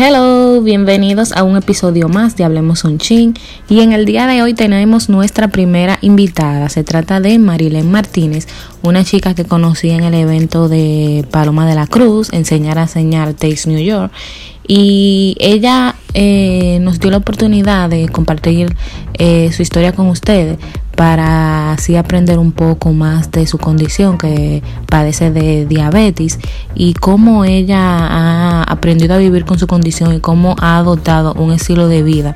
Hello, bienvenidos a un episodio más de Hablemos un Chin. Y en el día de hoy tenemos nuestra primera invitada. Se trata de Marilyn Martínez, una chica que conocí en el evento de Paloma de la Cruz, Enseñar a Enseñar Taste New York. Y ella eh, nos dio la oportunidad de compartir eh, su historia con ustedes para así aprender un poco más de su condición que padece de diabetes y cómo ella ha aprendido a vivir con su condición y cómo ha adoptado un estilo de vida.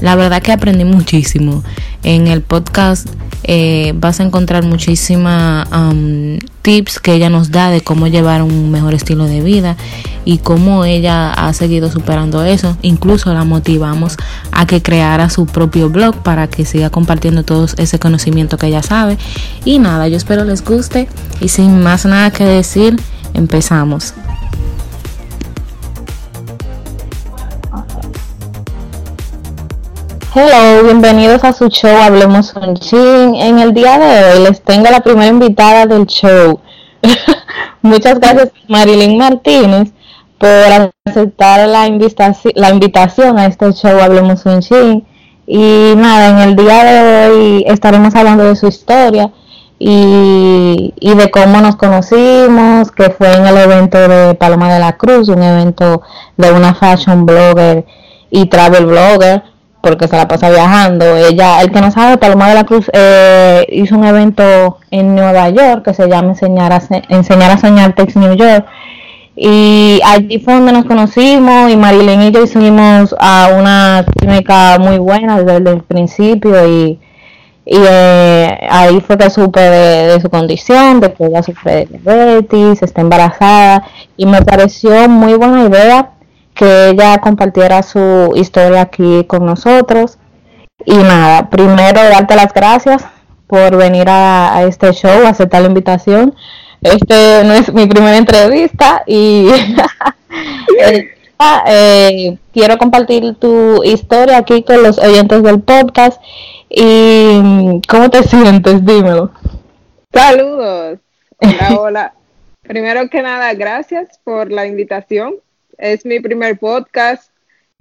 La verdad que aprendí muchísimo. En el podcast eh, vas a encontrar muchísimas um, tips que ella nos da de cómo llevar un mejor estilo de vida y cómo ella ha seguido superando eso. Incluso la motivamos a que creara su propio blog para que siga compartiendo todo ese conocimiento que ella sabe. Y nada, yo espero les guste y sin más nada que decir, empezamos. Hello, bienvenidos a su show Hablemos un Chin. En el día de hoy les tengo la primera invitada del show. Muchas gracias Marilyn Martínez por aceptar la, la invitación a este show Hablemos un Chin. Y nada, en el día de hoy estaremos hablando de su historia y, y de cómo nos conocimos, que fue en el evento de Paloma de la Cruz, un evento de una fashion blogger y travel blogger porque se la pasa viajando. Ella, el que no sabe, Paloma de la Cruz eh, hizo un evento en Nueva York que se llama Enseñar a, Enseñar a Soñar Tex New York. Y allí fue donde nos conocimos y Marilyn y yo hicimos a una química muy buena desde el principio y, y eh, ahí fue que supe de, su condición, de que ella sufre de diabetes, está embarazada y me pareció muy buena idea que ella compartiera su historia aquí con nosotros. Y nada, primero darte las gracias por venir a, este show, aceptar la invitación. Este no es mi primera entrevista y eh, eh, quiero compartir tu historia aquí con los oyentes del podcast. ¿Y cómo te sientes? Dímelo. Saludos. Hola, hola. Primero que nada, gracias por la invitación es mi primer podcast.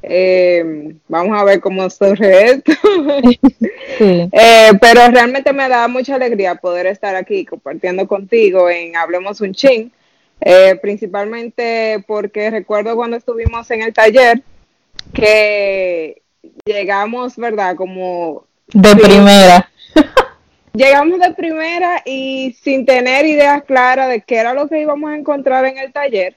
Eh, vamos a ver cómo surge esto. Eh, pero realmente me da mucha alegría poder estar aquí compartiendo contigo en Hablemos un Chin. Eh, principalmente porque recuerdo cuando estuvimos en el taller que llegamos, ¿verdad? Como... De primera. Llegamos de primera y sin tener ideas claras de qué era lo que íbamos a encontrar en el taller.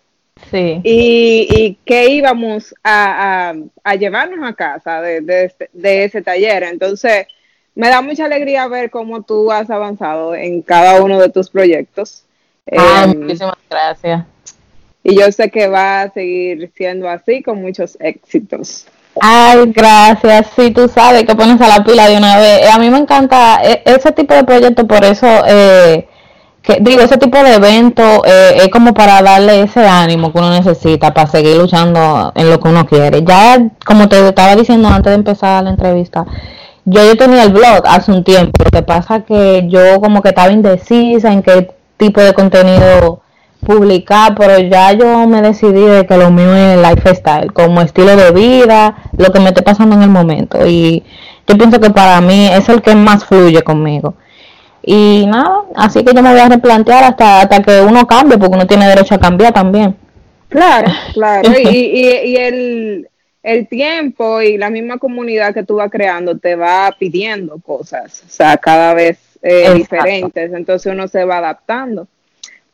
Sí. Y, y que íbamos a, llevarnos a casa de, este, de, ese taller. Entonces, me da mucha alegría ver cómo tú has avanzado en cada uno de tus proyectos. Em, muchísimas gracias. Y yo sé que va a seguir siendo así con muchos éxitos. Ay, gracias. Sí, tú sabes que pones a la pila de una vez. A mí me encanta e, ese tipo de proyectos, por eso eh, digo, ese tipo de evento eh, es como para darle ese ánimo que uno necesita para seguir luchando en lo que uno quiere. Ya, como te estaba diciendo antes de empezar la entrevista, yo, yo tenía el blog hace un tiempo, lo que pasa que yo como que estaba indecisa en qué tipo de contenido publicar, pero ya yo me decidí de que lo mío es lifestyle, como estilo de vida, lo que me esté pasando en el momento. Y yo pienso que para mí es el que más fluye conmigo. Y nada, así que yo me voy a replantear hasta, hasta que uno cambie, porque uno tiene derecho a cambiar también. Claro, claro. y, y, y el, el tiempo y la misma comunidad que tú vas creando te va pidiendo cosas, o sea, cada vez eh, diferentes, entonces uno se va adaptando.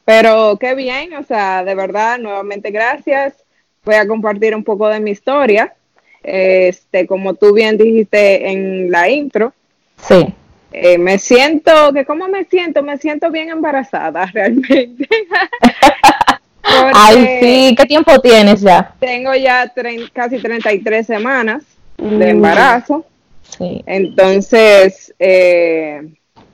Pero qué bien, o sea, de verdad, nuevamente gracias. Voy a compartir un poco de mi historia. Este, como tú bien dijiste en la intro. Sí. Eh, me siento, que ¿cómo me siento? Me siento bien embarazada realmente. Ay, sí, ¿qué tiempo tienes ya? Tengo ya casi 33 semanas de embarazo. Sí. Entonces, eh,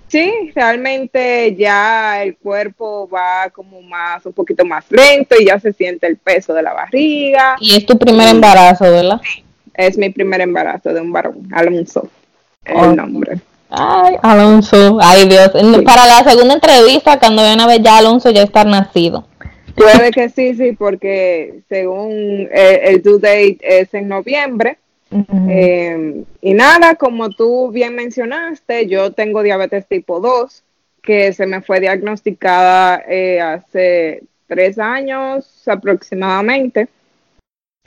sí, realmente ya el cuerpo va como más, un poquito más lento y ya se siente el peso de la barriga. Y es tu primer embarazo, ¿verdad? Sí, es mi primer embarazo de un varón, Alonso, el nombre. Ay, Alonso, ay Dios. Para la segunda entrevista, cuando viene a ver ya Alonso ya está nacido. Puede que sí, sí, porque según el, due date es en noviembre. Eh, y nada, como tú bien mencionaste, yo tengo diabetes tipo 2, que se me fue diagnosticada eh, hace tres años aproximadamente.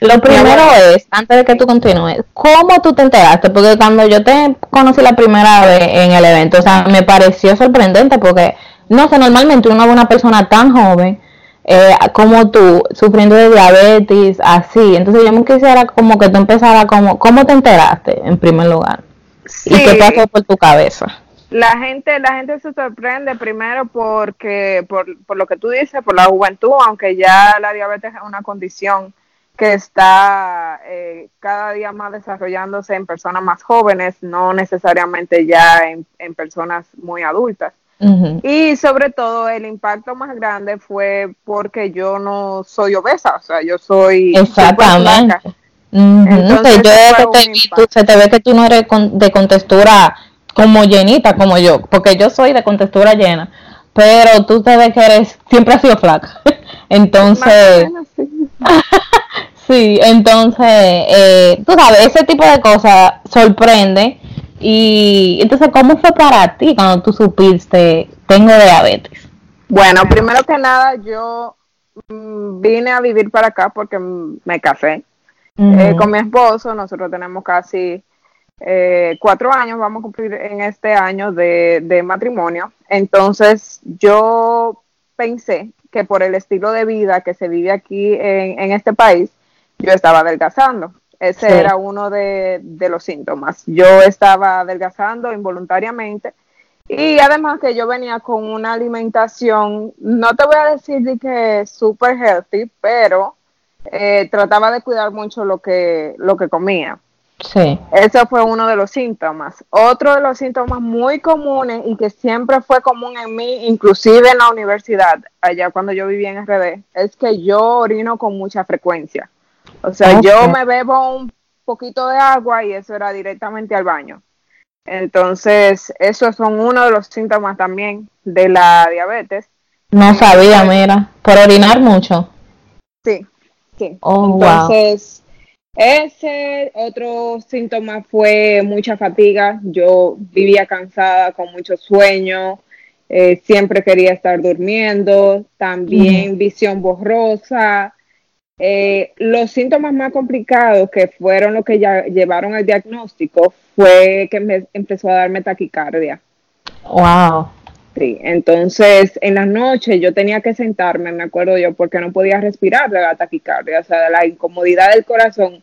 Lo primero es, antes de que tú continúes, ¿cómo tú te enteraste? Porque cuando yo te conocí la primera vez en el evento, o sea, me pareció sorprendente porque, no sé, normalmente uno ve una persona tan joven eh, como tú, sufriendo de diabetes, así. Entonces yo me quisiera como que tú empezaras como, ¿cómo te enteraste en primer lugar? ¿Y qué pasó por tu cabeza? La gente, la gente se sorprende primero porque, por, por lo que tú dices, por la juventud, aunque ya la diabetes es una condición que está eh, cada día más desarrollándose en personas más jóvenes, no necesariamente ya en, en personas muy adultas. Y sobre todo el impacto más grande fue porque yo no soy obesa, o sea, yo soy... Exactamente. Entonces, yo se te ve que tú no eres de contextura como llenita como yo, porque yo soy de contextura llena, pero tú te ves que eres, siempre has sido flaca. Entonces... sí. entonces, eh, tú sabes, ese tipo de cosas sorprende y entonces, ¿cómo fue para ti cuando tú supiste tengo diabetes? Bueno, primero que nada, yo mm, vine a vivir para acá porque me casé eh, con mi esposo. Nosotros tenemos casi eh, cuatro años, vamos a cumplir en este año de, matrimonio. Entonces, yo pensé que por el estilo de vida que se vive aquí en, en este país, yo estaba adelgazando. Ese era uno de, los síntomas. Yo estaba adelgazando involuntariamente y además que yo venía con una alimentación, no te voy a decir de que súper healthy, pero eh, trataba de cuidar mucho lo que, lo que comía. Sí. Ese fue uno de los síntomas. Otro de los síntomas muy comunes y que siempre fue común en mí, inclusive en la universidad, allá cuando yo vivía en RD, es que yo orino con mucha frecuencia. O sea, yo me bebo un poquito de agua y eso era directamente al baño. Entonces, esos son uno de los síntomas también de la diabetes. No sabía, mira, por orinar mucho. Sí, sí. Oh, Entonces, ese otro síntoma fue mucha fatiga. Yo vivía cansada, con mucho sueño, eh, siempre quería estar durmiendo, también visión borrosa, eh, los síntomas más complicados que fueron los que ya llevaron al diagnóstico fue que me empezó a darme taquicardia. Wow. Sí, entonces en las noches yo tenía que sentarme, me acuerdo yo, porque no podía respirar de la taquicardia, o sea, de la incomodidad del corazón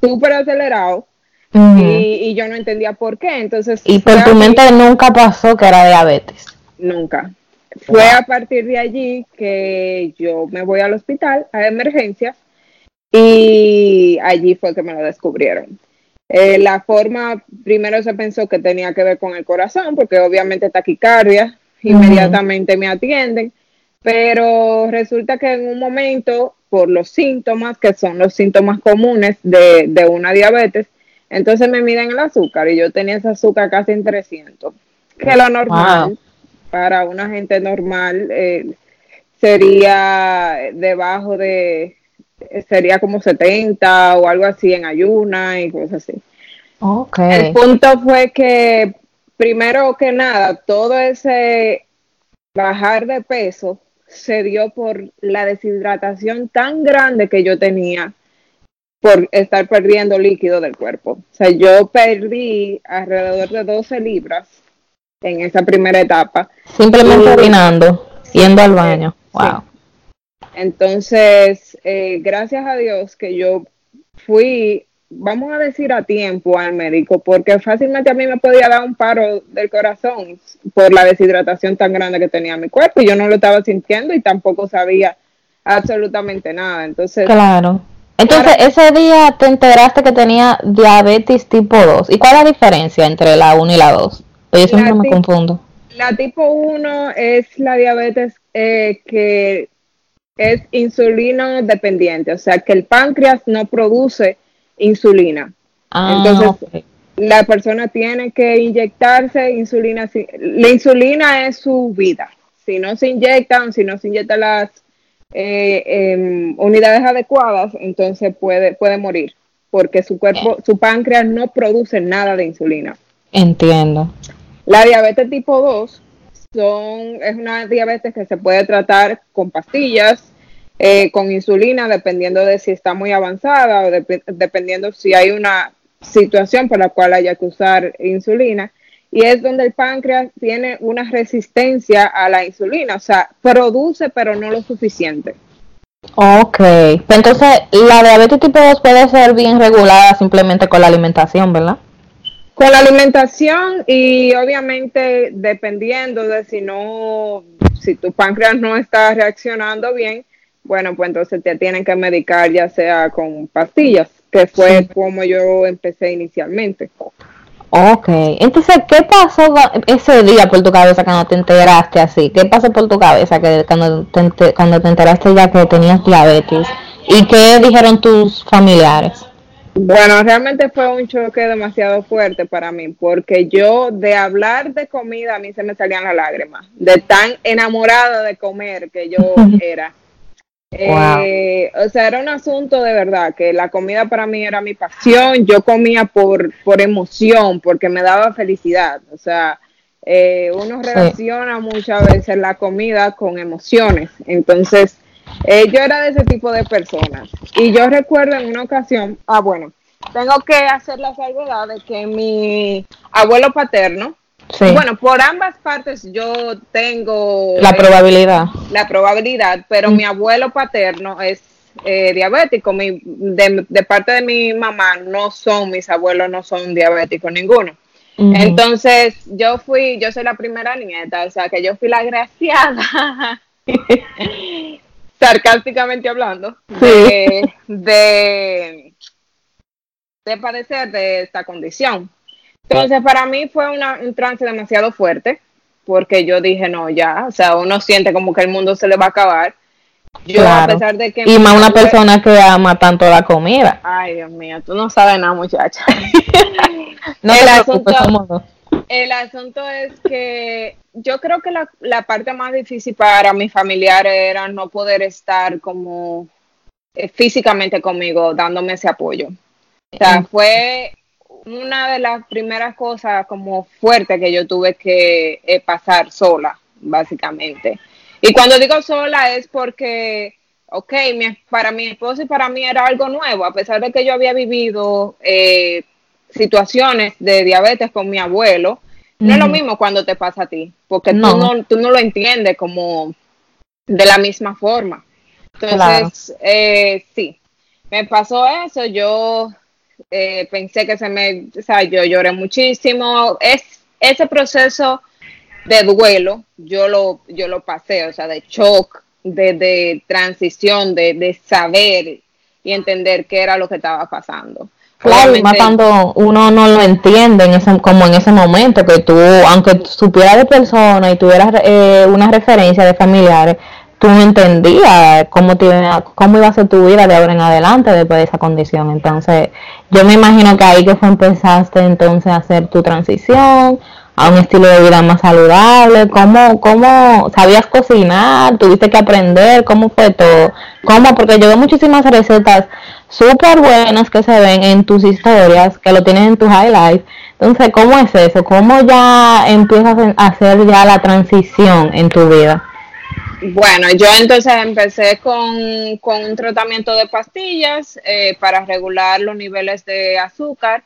súper acelerado y, yo no entendía por qué. Entonces, y por tu mente nunca pasó que era diabetes. Nunca. Fue a partir de allí que yo me voy al hospital a emergencias y allí fue que me lo descubrieron. Eh, la forma, primero se pensó que tenía que ver con el corazón, porque obviamente taquicardia, inmediatamente me atienden, pero resulta que en un momento, por los síntomas, que son los síntomas comunes de, de una diabetes, entonces me miden el azúcar y yo tenía ese azúcar casi en 300, que lo normal para una gente normal eh, sería debajo de, sería como 70 o algo así en ayuna y cosas así. Okay. El punto fue que, primero que nada, todo ese bajar de peso se dio por la deshidratación tan grande que yo tenía por estar perdiendo líquido del cuerpo. O sea, yo perdí alrededor de 12 libras en esa primera etapa. Simplemente orinando, yendo al baño. Wow. Entonces, eh, gracias a Dios que yo fui, vamos a decir, a tiempo al médico, porque fácilmente a mí me podía dar un paro del corazón por la deshidratación tan grande que tenía mi cuerpo y yo no lo estaba sintiendo y tampoco sabía absolutamente nada. Entonces, claro. Entonces, ese día te enteraste que tenía diabetes tipo 2. ¿Y cuál es la diferencia entre la 1 y la 2? Yo siempre me confundo. La tipo 1 es la diabetes eh, que es insulino dependiente, o sea que el páncreas no produce insulina. Ah, Entonces, la persona tiene que inyectarse insulina. La insulina es su vida. Si no se inyectan, si no se inyectan las eh, unidades adecuadas, entonces puede, puede morir, porque su cuerpo, su páncreas no produce nada de insulina. Entiendo. La diabetes tipo 2 son, es una diabetes que se puede tratar con pastillas, eh, con insulina, dependiendo de si está muy avanzada o dependiendo si hay una situación por la cual haya que usar insulina. Y es donde el páncreas tiene una resistencia a la insulina, o sea, produce pero no lo suficiente. Ok, entonces la diabetes tipo 2 puede ser bien regulada simplemente con la alimentación, ¿verdad? Con la alimentación y obviamente dependiendo de si no, si tu páncreas no está reaccionando bien, bueno, pues entonces te tienen que medicar ya sea con pastillas, que fue como yo empecé inicialmente. Ok, entonces, ¿qué pasó ese día por tu cabeza cuando te enteraste así? ¿Qué pasó por tu cabeza que cuando te, cuando te enteraste ya que tenías diabetes? ¿Y qué dijeron tus familiares? Bueno, realmente fue un choque demasiado fuerte para mí, porque yo de hablar de comida a mí se me salían las lágrimas, de tan enamorada de comer que yo era. Eh, o sea, era un asunto de verdad, que la comida para mí era mi pasión, yo comía por, por emoción, porque me daba felicidad, o sea, eh, uno relaciona muchas veces la comida con emociones, entonces eh, yo era de ese tipo de personas. Y yo recuerdo en una ocasión, ah, bueno, tengo que hacer la salvedad de que mi abuelo paterno, bueno, por ambas partes yo tengo la probabilidad. La probabilidad, pero mi abuelo paterno es eh, diabético. Mi, de, de, parte de mi mamá no son, mis abuelos no son diabéticos ninguno. Entonces yo fui, yo soy la primera nieta, o sea que yo fui la graciada sarcásticamente hablando, de, de, padecer de esta condición. Entonces, para mí fue un trance demasiado fuerte, porque yo dije, no, ya, o sea, uno siente como que el mundo se le va a acabar. Yo, a pesar de que... Y más una persona que ama tanto la comida. Ay, Dios mío, tú no sabes nada, muchacha. no el, asunto, el asunto es que yo creo que la, la, parte más difícil para mis familiares era no poder estar como eh, físicamente conmigo, dándome ese apoyo. O sea, fue una de las primeras cosas como fuerte que yo tuve que eh, pasar sola, básicamente. Y cuando digo sola es porque, ok, para mi esposo y para mí era algo nuevo, a pesar de que yo había vivido eh, situaciones de diabetes con mi abuelo, no es lo mismo cuando te pasa a ti, porque Tú, no, tú no lo entiendes como de la misma forma. Entonces, eh, sí, me pasó eso, yo eh, pensé que se me, o sea, yo lloré muchísimo. Es, ese proceso de duelo, yo lo, yo lo pasé, o sea, de shock, de, de transición, de, de saber y entender qué era lo que estaba pasando. Claro, y más cuando uno no lo entiende en ese, como en ese momento, que tú, aunque supieras de persona y tuvieras eh, una referencia de familiares, tú no entendías cómo, te, cómo iba a ser tu vida de ahora en adelante después de esa condición. Entonces, yo me imagino que ahí que fue empezaste entonces a hacer tu transición a un estilo de vida más saludable, cómo, cómo sabías cocinar, tuviste que aprender, cómo fue todo, cómo, porque yo veo muchísimas recetas súper buenas que se ven en tus historias, que lo tienes en tus highlights. Entonces, ¿cómo es eso? ¿Cómo ya empiezas a hacer ya la transición en tu vida? Bueno, yo entonces empecé con, un tratamiento de pastillas eh, para regular los niveles de azúcar.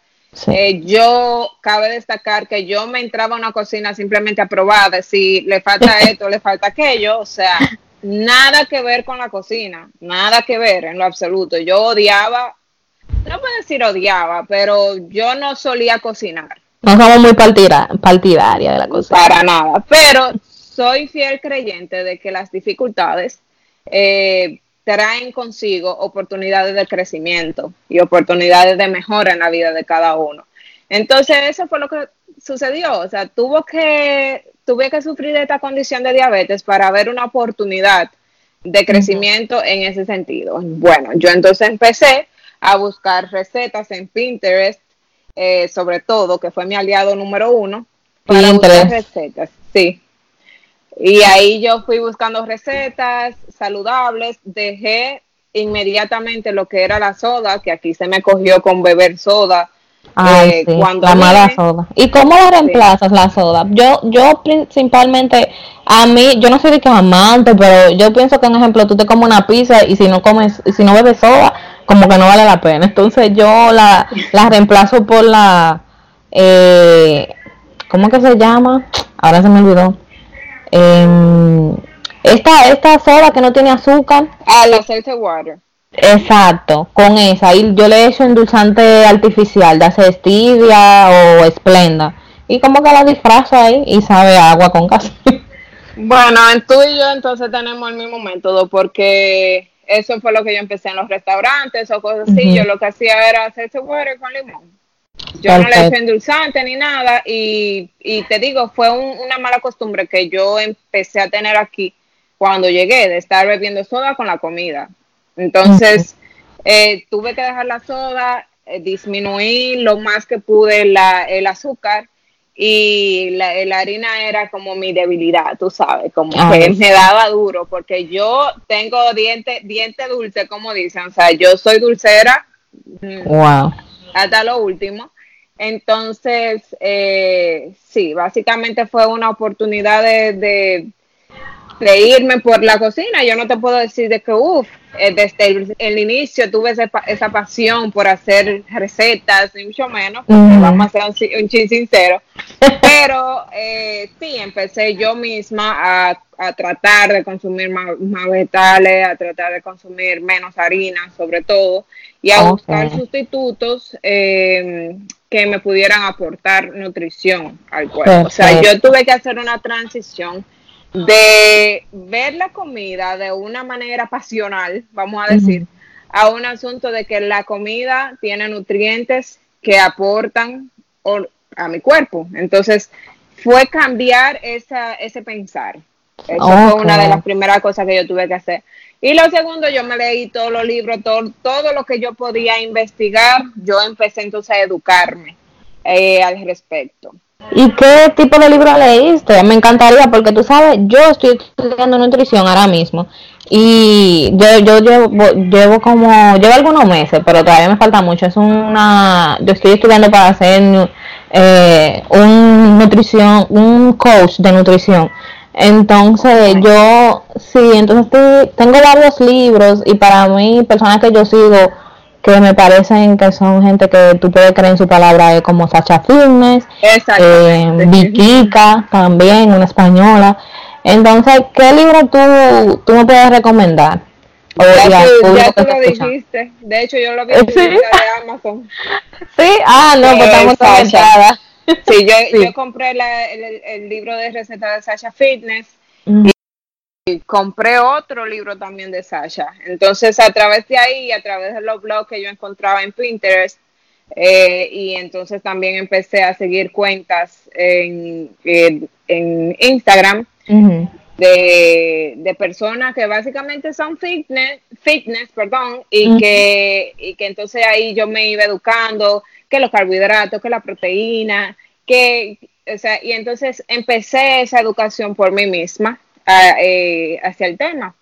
Eh, yo cabe destacar que yo me entraba a una cocina simplemente a probar si le falta esto, le falta aquello, o sea, nada que ver con la cocina, nada que ver en lo absoluto. Yo odiaba, no puedo decir odiaba, pero yo no solía cocinar. No somos muy partidaria de la cocina. Para nada, pero soy fiel creyente de que las dificultades eh, traen consigo oportunidades de crecimiento y oportunidades de mejora en la vida de cada uno. Entonces, eso fue lo que sucedió. O sea, tuvo que tuve que sufrir esta condición de diabetes para ver una oportunidad de crecimiento en ese sentido. Bueno, yo entonces empecé a buscar recetas en Pinterest, eh, sobre todo, que fue mi aliado número uno, para buscar recetas. Sí. Y ahí yo fui buscando recetas saludables, dejé inmediatamente lo que era la soda, que aquí se me cogió con beber soda. eh, cuando la mala soda. ¿Y cómo la reemplazas la soda? Yo, yo principalmente, a mí, yo no soy de que amante, pero yo pienso que, en ejemplo, tú te comes una pizza y si no comes, si no bebes soda, como que no vale la pena. Entonces yo la, la reemplazo por la, eh, ¿cómo que se llama? Ahora se me olvidó. Eh, esta, esta soda que no tiene azúcar. Ah, la aceite water. Exacto, con esa. Y yo le he hecho endulzante artificial, de stevia o esplenda. Y como que la disfrazo ahí y sabe agua con casi. Bueno, tú y yo entonces tenemos el mismo método porque eso fue lo que yo empecé en los restaurantes o cosas así. Yo lo que hacía era hacerse water con limón. Yo no le eché endulzante ni nada y, y te digo, fue una mala costumbre que yo empecé a tener aquí cuando llegué, de estar bebiendo soda con la comida. Entonces, eh, tuve que dejar la soda, eh, disminuir lo más que pude la, el azúcar y la, harina era como mi debilidad, tú sabes, como ah, que me daba duro, porque yo tengo diente, diente dulce, como dicen, o sea, yo soy dulcera. Wow. Hasta lo último. Entonces, eh, sí, básicamente fue una oportunidad de de irme por la cocina. Yo no te puedo decir de que, uff, desde el, inicio tuve esa, pasión por hacer recetas, ni mucho menos, vamos a ser un, un chin sincero. Pero eh, sí, empecé yo misma a, a tratar de consumir más, vegetales, a tratar de consumir menos harina, sobre todo, y a buscar sustitutos eh, que me pudieran aportar nutrición al cuerpo. O sea, yo tuve que hacer una transición de ver la comida de una manera pasional, vamos a decir, a un asunto de que la comida tiene nutrientes que aportan a mi cuerpo. Entonces, fue cambiar esa, ese pensar. Eso fue una de las primeras cosas que yo tuve que hacer. Y lo segundo, yo me leí todos los libros, todo, todo lo que yo podía investigar, yo empecé entonces a educarme eh, al respecto. ¿Y qué tipo de libro leíste? Me encantaría porque tú sabes, yo estoy estudiando nutrición ahora mismo y yo, yo llevo, llevo como, llevo algunos meses, pero todavía me falta mucho. Es una, yo estoy estudiando para hacer eh, un nutrición, un coach de nutrición. Entonces yo, sí, entonces tengo varios libros y para mí, personas que yo sigo, que me parecen que son gente que tú puedes creer en su palabra, eh, como Sacha Fitness, eh, Vikika también, una española. Entonces, ¿qué libro tú, tú me puedes recomendar? ya, tú lo dijiste. De hecho, yo lo vi en ¿Sí? de Amazon. Sí, ah, no, pues estamos conectadas. Sí, yo, yo compré la, el, el, libro de recetas de Sasha Fitness compré otro libro también de Sasha. Entonces, a través de ahí, a través de los blogs que yo encontraba en Pinterest, eh, y entonces también empecé a seguir cuentas en, en, Instagram de, de, personas que básicamente son fitness, fitness perdón, y, que, y que entonces ahí yo me iba educando, que los carbohidratos, que la proteína, que, o sea, y entonces empecé esa educación por mí misma eh, hacia el tema.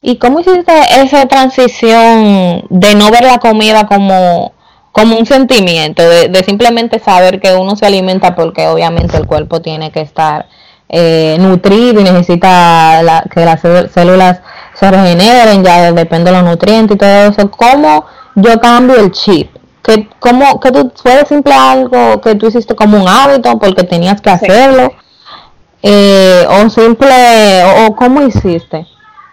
¿Y cómo hiciste esa transición de no ver la comida como, como un sentimiento, de, simplemente saber que uno se alimenta porque obviamente el cuerpo tiene que estar eh, nutrido y necesita que las células se regeneren, ya depende de los nutrientes y todo eso? ¿Cómo yo cambio el chip? que cómo que tú fue simple algo que tú hiciste como un hábito porque tenías que hacerlo eh, o simple, o, cómo hiciste?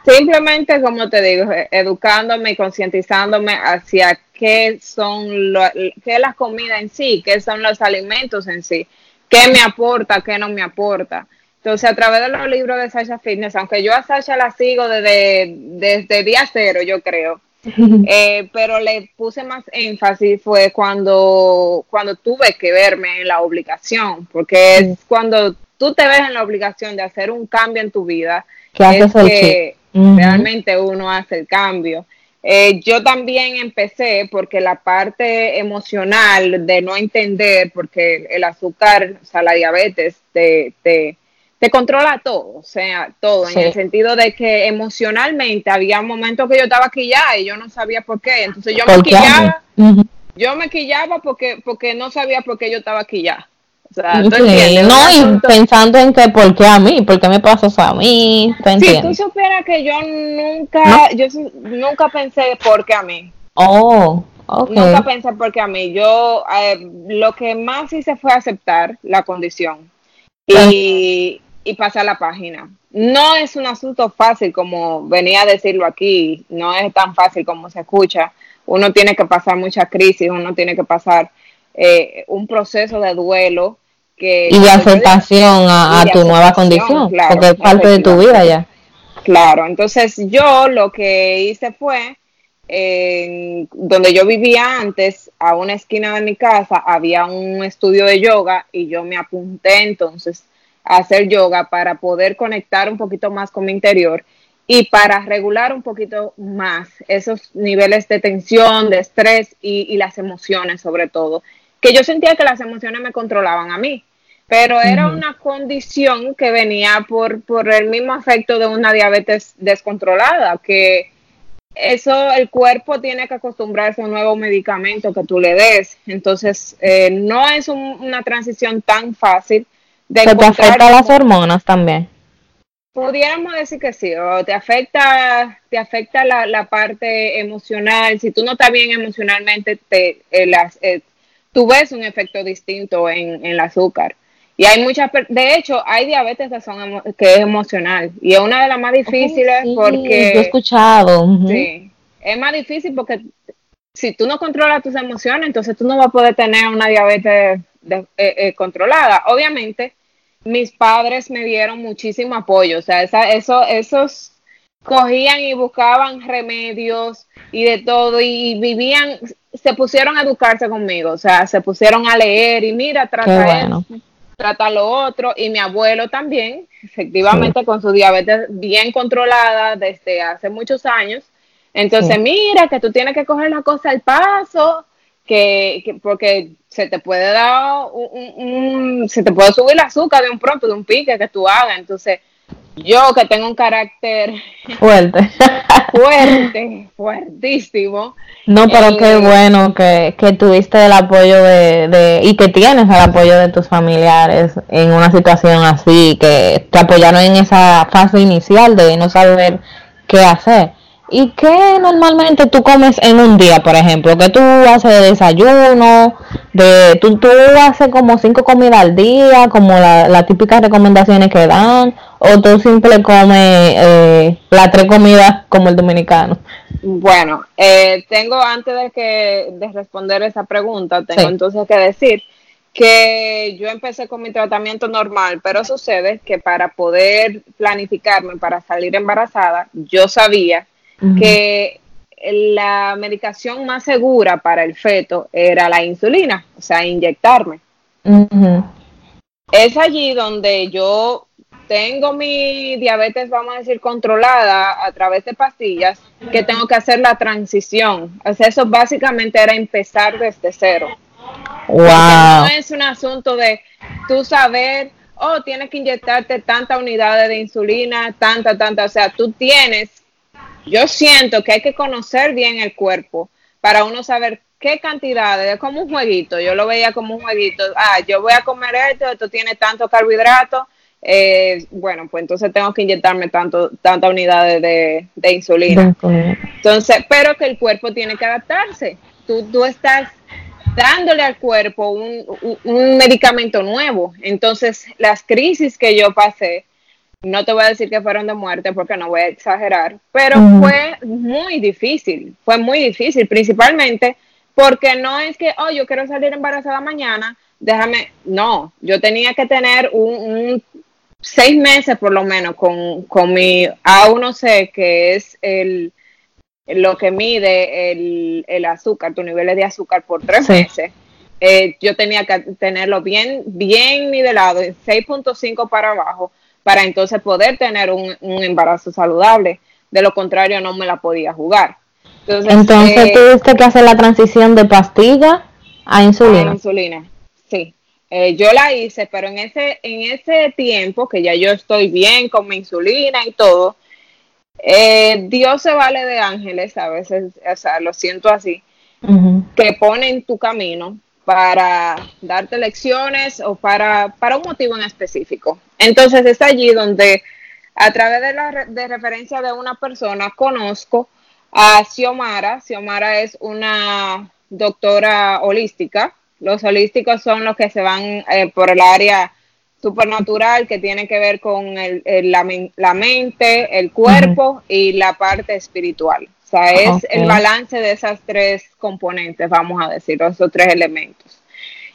Simplemente, como te digo, e, educándome y concientizándome hacia qué son lo, qué es la comida en sí, qué son los alimentos en sí, qué me aporta, qué no me aporta. Entonces, a través de los libros de Sasha Fitness, aunque yo a Sasha la sigo desde, desde día cero, yo creo, eh, pero le puse más énfasis fue cuando, cuando tuve que verme en la obligación, porque es cuando tú te ves en la obligación de hacer un cambio en tu vida, es que realmente uno hace el cambio. Eh, yo también empecé porque la parte emocional de no entender, porque el azúcar, o sea, la diabetes te, te, te controla todo, o sea, todo, en el sentido de que emocionalmente había momentos que yo estaba quillada y yo no sabía por qué, entonces yo me quillaba, yo me quillaba porque, porque no sabía por qué yo estaba quillada. O sea, no, y pensando en que por qué a mí, por qué me pasó eso a mí. Si tú supieras que yo nunca, yo nunca pensé por qué a mí. Oh, Nunca pensé por qué a mí. Yo eh, lo que más hice fue aceptar la condición y, y pasar la página. No es un asunto fácil como venía a decirlo aquí, no es tan fácil como se escucha. Uno tiene que pasar muchas crisis, uno tiene que pasar eh, un proceso de duelo y de aceptación a, tu nueva condición, porque es parte de tu vida ya. Claro, entonces yo lo que hice fue, donde yo vivía antes, a una esquina de mi casa, había un estudio de yoga y yo me apunté entonces a hacer yoga para poder conectar un poquito más con mi interior y para regular un poquito más esos niveles de tensión, de estrés y las emociones sobre todo, que yo sentía que las emociones me controlaban a mí pero era una condición que venía por, por el mismo efecto de una diabetes descontrolada, que eso el cuerpo tiene que acostumbrarse a un nuevo medicamento que tú le des. Entonces, eh, no es una transición tan fácil. De ¿Te afecta las hormonas también? Pudiéramos decir que sí, o te afecta, te afecta la, la parte emocional. Si tú no estás bien emocionalmente, te, eh, las, eh, tú ves un efecto distinto en, en el azúcar. Y hay muchas, de hecho, hay diabetes que, son, que es emocional y es una de las más difíciles porque... Yo he escuchado. Sí, es más difícil porque si tú no controlas tus emociones, entonces tú no vas a poder tener una diabetes eh, eh, controlada. Obviamente, mis padres me dieron muchísimo apoyo, o sea, esa, eso, esos cogían y buscaban remedios y de todo y vivían, se pusieron a educarse conmigo, o sea, se pusieron a leer y mira, trata trata lo otro y mi abuelo también, efectivamente con su diabetes bien controlada desde hace muchos años. Entonces, mira que tú tienes que coger la cosa al paso, que, porque se te puede dar un, se te puede subir el azúcar de un pronto, de un pique que tú hagas. Entonces, yo que tengo un carácter fuerte, fuerte, fuertísimo. No, pero qué eh, bueno que, que tuviste el apoyo de, de, y que tienes el apoyo de tus familiares en una situación así, que te apoyaron en esa fase inicial de no saber qué hacer. ¿Y qué normalmente tú comes en un día, por ejemplo? ¿Qué tú haces de desayuno? De, ¿tú, ¿Tú haces como cinco comidas al día, como las típicas recomendaciones que dan? ¿O tú simple comes eh, las tres comidas como el dominicano? Bueno, eh, tengo antes de, que, de responder esa pregunta, tengo entonces que decir que yo empecé con mi tratamiento normal, pero sucede que para poder planificarme para salir embarazada, yo sabía que la medicación más segura para el feto era la insulina, o sea, inyectarme. Es allí donde yo tengo mi diabetes, vamos a decir, controlada a través de pastillas, que tengo que hacer la transición. O sea, eso básicamente era empezar desde cero. Wow. no es un asunto de tú saber, oh, tienes que inyectarte tanta unidades de insulina, tanta, tanta. O sea, tú tienes yo siento que hay que conocer bien el cuerpo para uno saber qué cantidades, es como un jueguito, yo lo veía como un jueguito, ah, yo voy a comer esto, esto tiene tanto carbohidrato, eh, bueno, pues entonces tengo que inyectarme tanto, tantas unidades de, insulina. Entonces, pero que el cuerpo tiene que adaptarse. Tú, tú estás dándole al cuerpo un, un medicamento nuevo. Entonces, las crisis que yo pasé, no te voy a decir que fueron de muerte porque no voy a exagerar, pero fue muy difícil, fue muy difícil, principalmente porque no es que, oh, yo quiero salir embarazada mañana, déjame, no, yo tenía que tener un, seis meses por lo menos con, con mi A1C, que es el lo que mide el, el azúcar, tu niveles de azúcar por tres meses. Eh, yo tenía que tenerlo bien, bien nivelado, 6.5 para abajo, para entonces poder tener un, embarazo saludable. De lo contrario, no me la podía jugar. Entonces, eh, tuviste que hacer la transición de pastilla a insulina. A insulina, sí. Eh, yo la hice, pero en ese, en ese tiempo que ya yo estoy bien con mi insulina y todo, eh, Dios se vale de ángeles, a veces, o sea, lo siento así, que pone en tu camino para darte lecciones o para, para un motivo en específico. Entonces es allí donde a través de la de referencia de una persona conozco a Xiomara. Xiomara es una doctora holística. Los holísticos son los que se van eh, por el área supernatural que tiene que ver con el, la, la, mente, el cuerpo y la parte espiritual. O sea, es el balance de esas tres componentes, vamos a decir, esos tres elementos.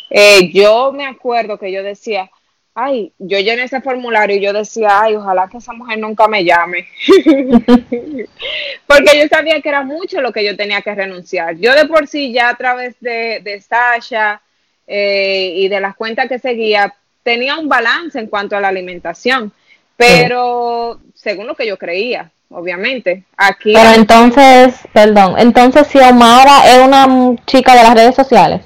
Eh, yo me acuerdo que yo decía, ay, yo llené ese formulario y yo decía, ay, ojalá que esa mujer nunca me llame. Porque yo sabía que era mucho lo que yo tenía que renunciar. Yo de por sí ya a través de, de Sasha eh, y de las cuentas que seguía, tenía un balance en cuanto a la alimentación, pero según lo que yo creía, obviamente. Aquí pero entonces, perdón, entonces si Omara es una chica de las redes sociales.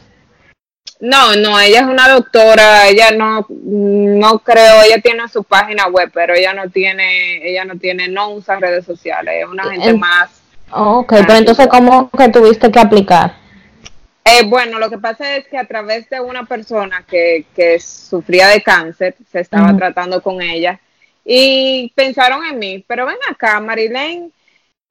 No, no, ella es una doctora, ella no, no creo, ella tiene su página web, pero ella no tiene, ella no tiene, no usa redes sociales, es una gente más. Ok, pero entonces, ¿cómo que tuviste que aplicar? Eh, bueno, lo que pasa es que a través de una persona que, que sufría de cáncer, se estaba tratando con ella y pensaron en mí, pero ven acá, Marilyn,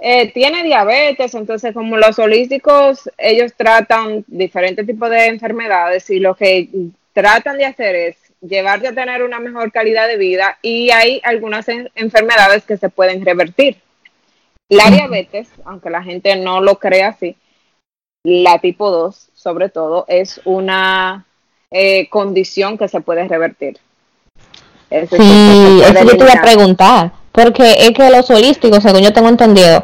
eh, tiene diabetes, entonces como los holísticos, ellos tratan diferentes tipos de enfermedades y lo que tratan de hacer es llevarte a tener una mejor calidad de vida y hay algunas enfermedades que se pueden revertir. La diabetes, aunque la gente no lo crea así, la tipo 2 sobre todo, es una eh, condición que se puede revertir. sí, eso yo te iba a preguntar. Porque es que los holísticos, según yo tengo entendido,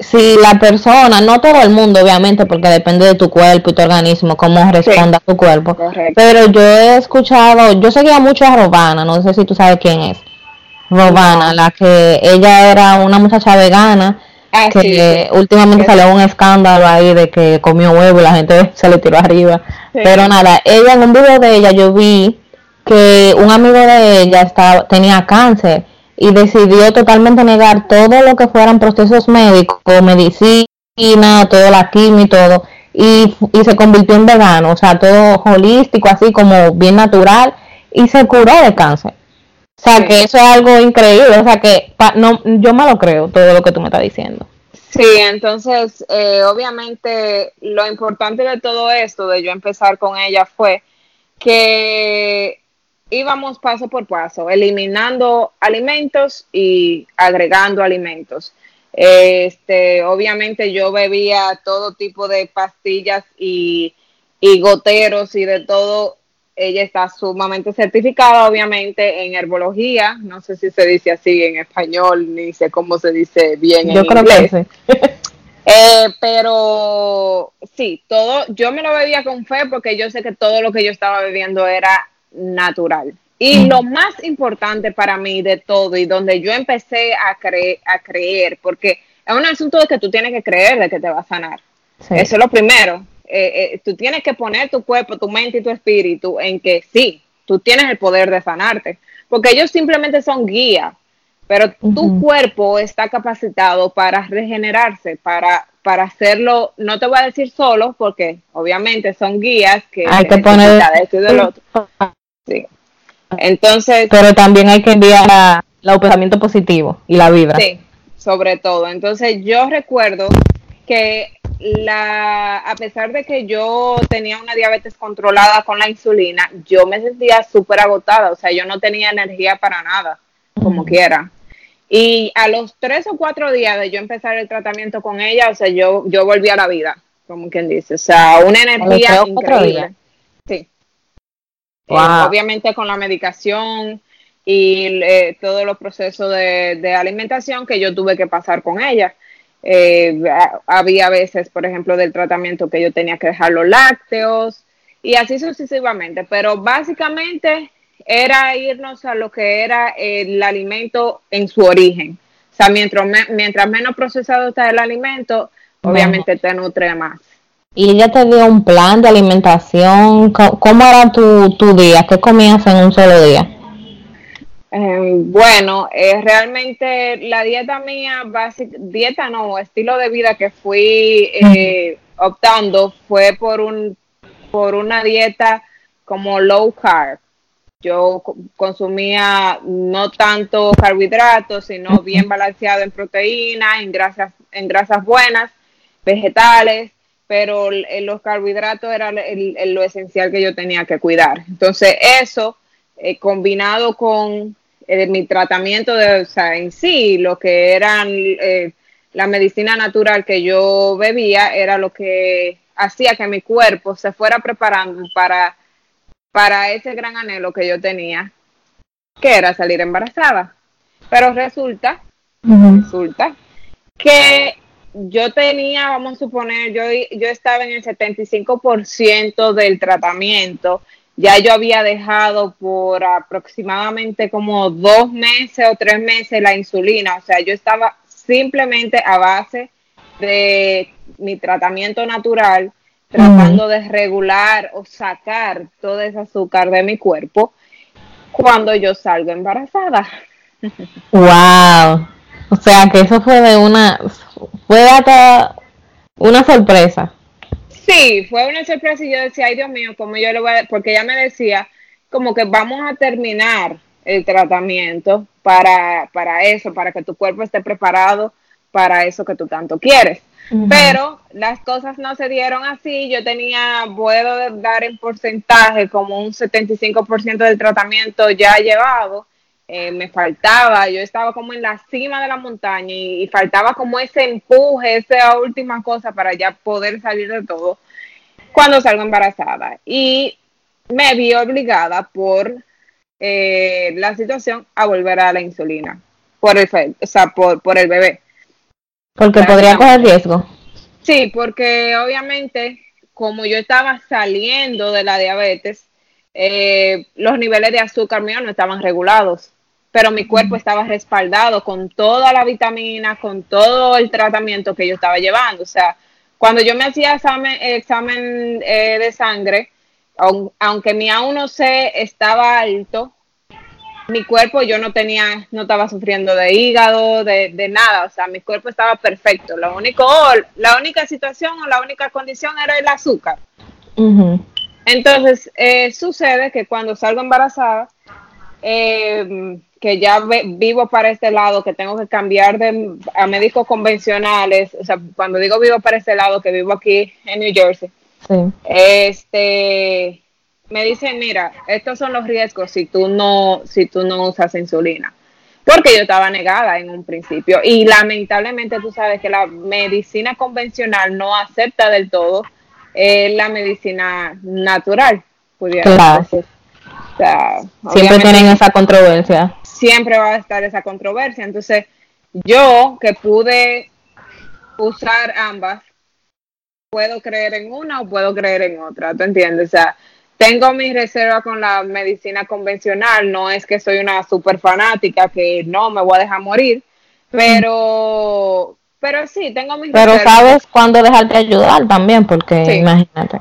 si la persona, no todo el mundo obviamente, porque depende de tu cuerpo y tu organismo, cómo responda tu cuerpo, pero yo he escuchado, yo seguía mucho a Robana, no sé si tú sabes quién es, Robana, la que ella era una muchacha vegana, ah, que últimamente salió un escándalo ahí de que comió huevo y la gente se le tiró arriba, pero nada, ella en un video de ella yo vi que un amigo de ella estaba, tenía cáncer y decidió totalmente negar todo lo que fueran procesos médicos, medicina, todo la quimio y todo, y, y, se convirtió en vegano, o sea, todo holístico, así como bien natural, y se curó de cáncer. O sea, que eso es algo increíble, o sea, que no, yo me lo creo, todo lo que tú me estás diciendo. Sí, entonces, eh, obviamente, lo importante de todo esto, de yo empezar con ella, fue que íbamos paso por paso, eliminando alimentos y agregando alimentos. Este, obviamente yo bebía todo tipo de pastillas y, goteros y de todo. Ella está sumamente certificada, obviamente, en herbología. No sé si se dice así en español, ni sé cómo se dice bien yo creo Que sí. Eh, pero sí, todo, yo me lo bebía con fe porque yo sé que todo lo que yo estaba bebiendo era natural. Y lo más importante para mí de todo y donde yo empecé a, creer a creer, porque es un asunto de que tú tienes que creer de que te va a sanar. Eso es lo primero. Eh, eh, tú tienes que poner tu cuerpo, tu mente y tu espíritu en que sí, tú tienes el poder de sanarte, porque ellos simplemente son guías, pero tu cuerpo está capacitado para regenerarse, para, para hacerlo, no te voy a decir solo, porque obviamente son guías que hay que poner del otro. Sí. Entonces. Pero también hay que enviar el pensamiento positivo y la vibra. Sí, sobre todo. Entonces yo recuerdo que la, a pesar de que yo tenía una diabetes controlada con la insulina, yo me sentía súper agotada, o sea, yo no tenía energía para nada, como quiera. Y a los tres o cuatro días de yo empezar el tratamiento con ella, o sea, yo, yo volví a la vida, como quien dice, o sea, una energía increíble. Eh, obviamente con la medicación y eh, todos los procesos de, alimentación que yo tuve que pasar con ella. Eh, había veces, por ejemplo, del tratamiento que yo tenía que dejar los lácteos y así sucesivamente, pero básicamente era irnos a lo que era el alimento en su origen. O sea, mientras, mientras menos procesado está el alimento, obviamente te nutre más. Y ella te dio un plan de alimentación. ¿Cómo, era tu, tu, día? ¿Qué comías en un solo día? Em, bueno, eh, realmente la dieta mía, básica, dieta no, estilo de vida que fui eh, optando fue por un por una dieta como low carb. Yo consumía no tanto carbohidratos, sino bien balanceado en proteínas, en grasas, en grasas buenas, vegetales, pero los carbohidratos era lo esencial que yo tenía que cuidar. Entonces, eso eh, combinado con eh, mi tratamiento de, o sea, en sí, lo que eran eh, la medicina natural que yo bebía, era lo que hacía que mi cuerpo se fuera preparando para para ese gran anhelo que yo tenía, que era salir embarazada. Pero resulta, resulta que yo tenía, vamos a suponer, yo, yo estaba en el 75% del tratamiento, ya yo había dejado por aproximadamente como dos meses o tres meses la insulina, o sea, yo estaba simplemente a base de mi tratamiento natural tratando de regular o sacar todo ese azúcar de mi cuerpo cuando yo salgo embarazada. Wow. O sea que eso fue de una fue hasta una sorpresa. Sí, fue una sorpresa y yo decía, ay Dios mío, como yo lo voy a... porque ella me decía como que vamos a terminar el tratamiento para, para eso, para que tu cuerpo esté preparado para eso que tú tanto quieres. Pero las cosas no se dieron así. Yo tenía, puedo dar en porcentaje como un 75% del tratamiento ya llevado. Eh, me faltaba, yo estaba como en la cima de la montaña y, faltaba como ese empuje, esa última cosa para ya poder salir de todo cuando salgo embarazada. Y me vi obligada por eh, la situación a volver a la insulina, por el, o sea, por, por el bebé. Porque podría coger riesgo. Sí, porque obviamente como yo estaba saliendo de la diabetes, eh, los niveles de azúcar mío no estaban regulados, pero mi cuerpo estaba respaldado con toda la vitamina, con todo el tratamiento que yo estaba llevando. O sea, cuando yo me hacía examen, examen eh, de sangre, aunque mi A1C estaba alto, mi cuerpo yo no tenía, no estaba sufriendo de hígado, de, de, nada, o sea, mi cuerpo estaba perfecto. Lo único, la única situación o la única condición era el azúcar. Entonces, eh, sucede que cuando salgo embarazada, eh, que ya vivo para este lado, que tengo que cambiar de, a médicos convencionales, o sea, cuando digo vivo para este lado, que vivo aquí en New Jersey, este me dicen, mira, estos son los riesgos si tú no, si tú no usas insulina. Porque yo estaba negada en un principio. Y lamentablemente tú sabes que la medicina convencional no acepta del todo eh, la medicina natural. Claro. siempre tienen esa controversia. Siempre va a estar esa controversia. Entonces, yo que pude usar ambas, puedo creer en una o puedo creer en otra, ¿te entiendes? O sea, tengo mi reserva con la medicina convencional, no es que soy una super fanática que no me voy a dejar morir, pero pero sí, tengo mis Pero sabes cuándo dejarte ayudar también, porque imagínate.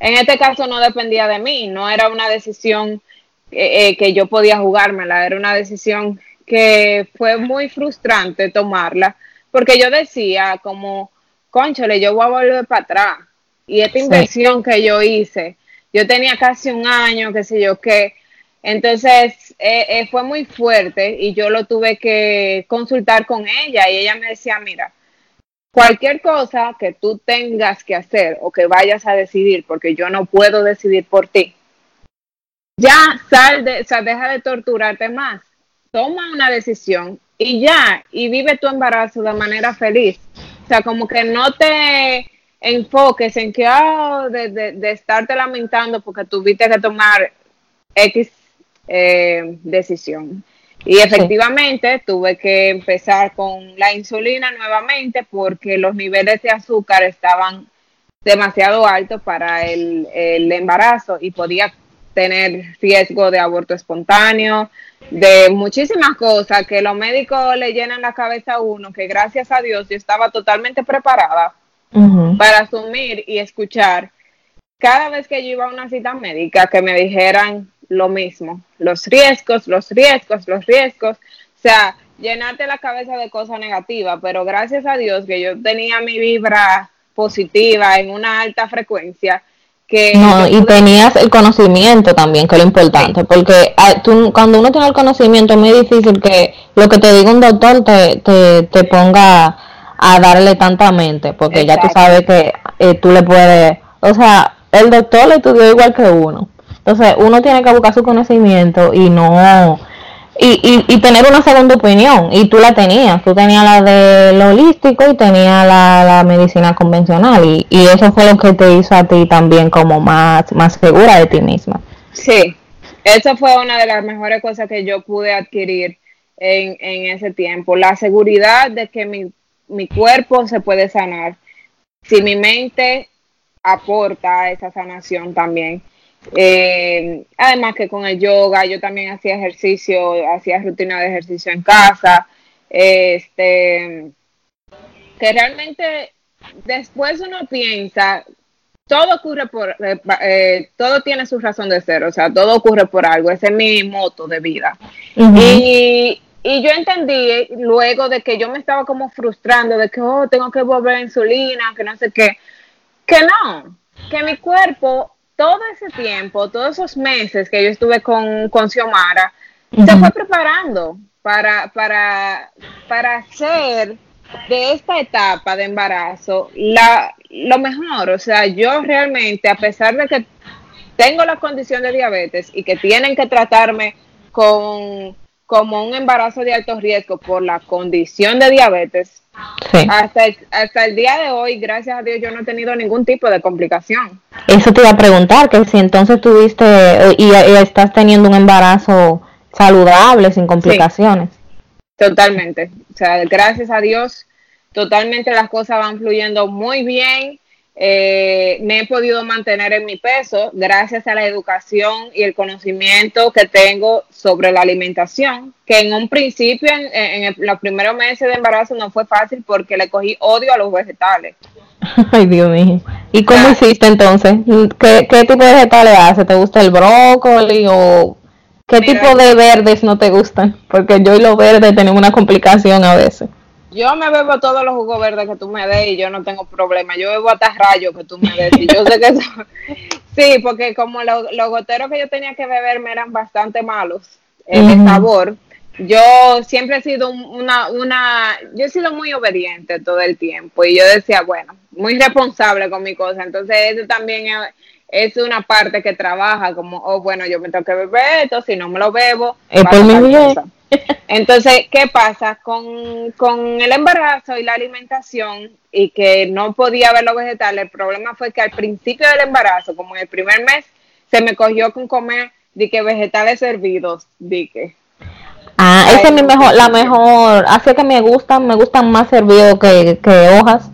En este caso no dependía de mí, no era una decisión eh, que yo podía jugármela, era una decisión que fue muy frustrante tomarla, porque yo decía como, conchole, yo voy a volver para atrás, y esta inversión que yo hice, yo tenía casi un año, qué sé yo qué. Entonces eh, eh, fue muy fuerte y yo lo tuve que consultar con ella y ella me decía, mira, cualquier cosa que tú tengas que hacer o que vayas a decidir, porque yo no puedo decidir por ti, ya sal de, o sea, deja de torturarte más, toma una decisión y ya, y vive tu embarazo de manera feliz. O sea, como que no te enfoques en que, oh, de, de, estarte lamentando porque tuviste que tomar X eh, decisión. Y efectivamente tuve que empezar con la insulina nuevamente porque los niveles de azúcar estaban demasiado altos para el, el embarazo y podía tener riesgo de aborto espontáneo, de muchísimas cosas que los médicos le llenan la cabeza a uno, que gracias a Dios yo estaba totalmente preparada para asumir y escuchar cada vez que yo iba a una cita médica que me dijeran lo mismo, los riesgos, los riesgos, los riesgos, o sea, llenarte la cabeza de cosas negativas, pero gracias a Dios que yo tenía mi vibra positiva en una alta frecuencia. Que no, y tenías el conocimiento también, que es lo importante, porque ah, tú, cuando uno tiene el conocimiento es muy difícil que lo que te diga un doctor te, te, te ponga a darle tanta mente, porque ya tú sabes que eh, tú le puedes, o sea, el doctor le estudió igual que uno. Entonces, uno tiene que buscar su conocimiento y no y, y, tener una segunda opinión. Y tú la tenías, tú tenías la de lo holístico y tenías la, la medicina convencional. Y, y, eso fue lo que te hizo a ti también como más, más segura de ti misma. Sí, eso fue una de las mejores cosas que yo pude adquirir en, en ese tiempo. La seguridad de que mi, mi cuerpo se puede sanar. Si mi mente aporta esa sanación también. Eh, además que con el yoga yo también hacía ejercicio, hacía rutina de ejercicio en casa, este, que realmente después uno piensa, todo ocurre por, eh, eh, todo tiene su razón de ser, o sea, todo ocurre por algo, ese es mi moto de vida. y, y yo entendí luego de que yo me estaba como frustrando, de que, oh, tengo que volver insulina, que no sé qué, que no, que mi cuerpo todo ese tiempo, todos esos meses que yo estuve con, con Xiomara, se fue preparando para, para, para hacer de esta etapa de embarazo la, lo mejor. O sea, yo realmente, a pesar de que tengo la condición de diabetes y que tienen que tratarme con como un embarazo de alto riesgo por la condición de diabetes, hasta, el, hasta el día de hoy, gracias a Dios, yo no he tenido ningún tipo de complicación. Eso te iba a preguntar, que si entonces tuviste y, estás teniendo un embarazo saludable, sin complicaciones. Totalmente. O sea, gracias a Dios, totalmente las cosas van fluyendo muy bien. Eh, me he podido mantener en mi peso gracias a la educación y el conocimiento que tengo sobre la alimentación, que en un principio, en, los primeros meses de embarazo, no fue fácil porque le cogí odio a los vegetales. Ay, Dios mío. ¿Y cómo hiciste entonces? ¿Qué, ¿Qué, tipo de vegetales hace? ¿Te gusta el brócoli o qué tipo de verdes no te gustan? Porque yo y los verdes tenemos una complicación a veces. Yo me bebo todos los jugos verdes que tú me des y yo no tengo problema. Yo bebo hasta rayos que tú me des. Y yo sé que Sí, porque como los goteros que yo tenía que beber me eran bastante malos el sabor. Yo siempre he sido una, una, yo he sido muy obediente todo el tiempo y yo decía, bueno, muy responsable con mi cosa. Entonces eso también es, una parte que trabaja como, oh, bueno, yo me tengo que beber esto, si no me lo bebo. Es por mi entonces, ¿qué pasa? Con, con, el embarazo y la alimentación y que no podía ver los vegetales, el problema fue que al principio del embarazo, como en el primer mes, se me cogió con comer de que vegetales servidos, di Ah, esa es mi mejor, la mejor, hace que me gustan, me gustan más servidos que, hojas.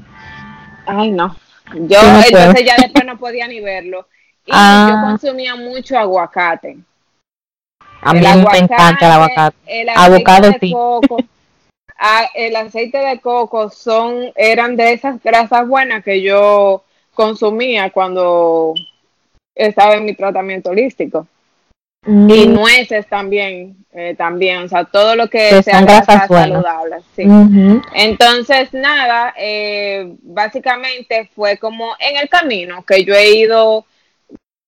Ay, no. Yo entonces ya después no podía ni verlo. Y ah. yo consumía mucho aguacate. A mí me encanta el aguacate. El aceite de coco, el aceite de coco son, eran de esas grasas buenas que yo consumía cuando estaba en mi tratamiento holístico. Mm. Y nueces también, eh, también, o sea, todo lo que, sea grasas saludables. Sí. Entonces, nada, eh, básicamente fue como en el camino que yo he ido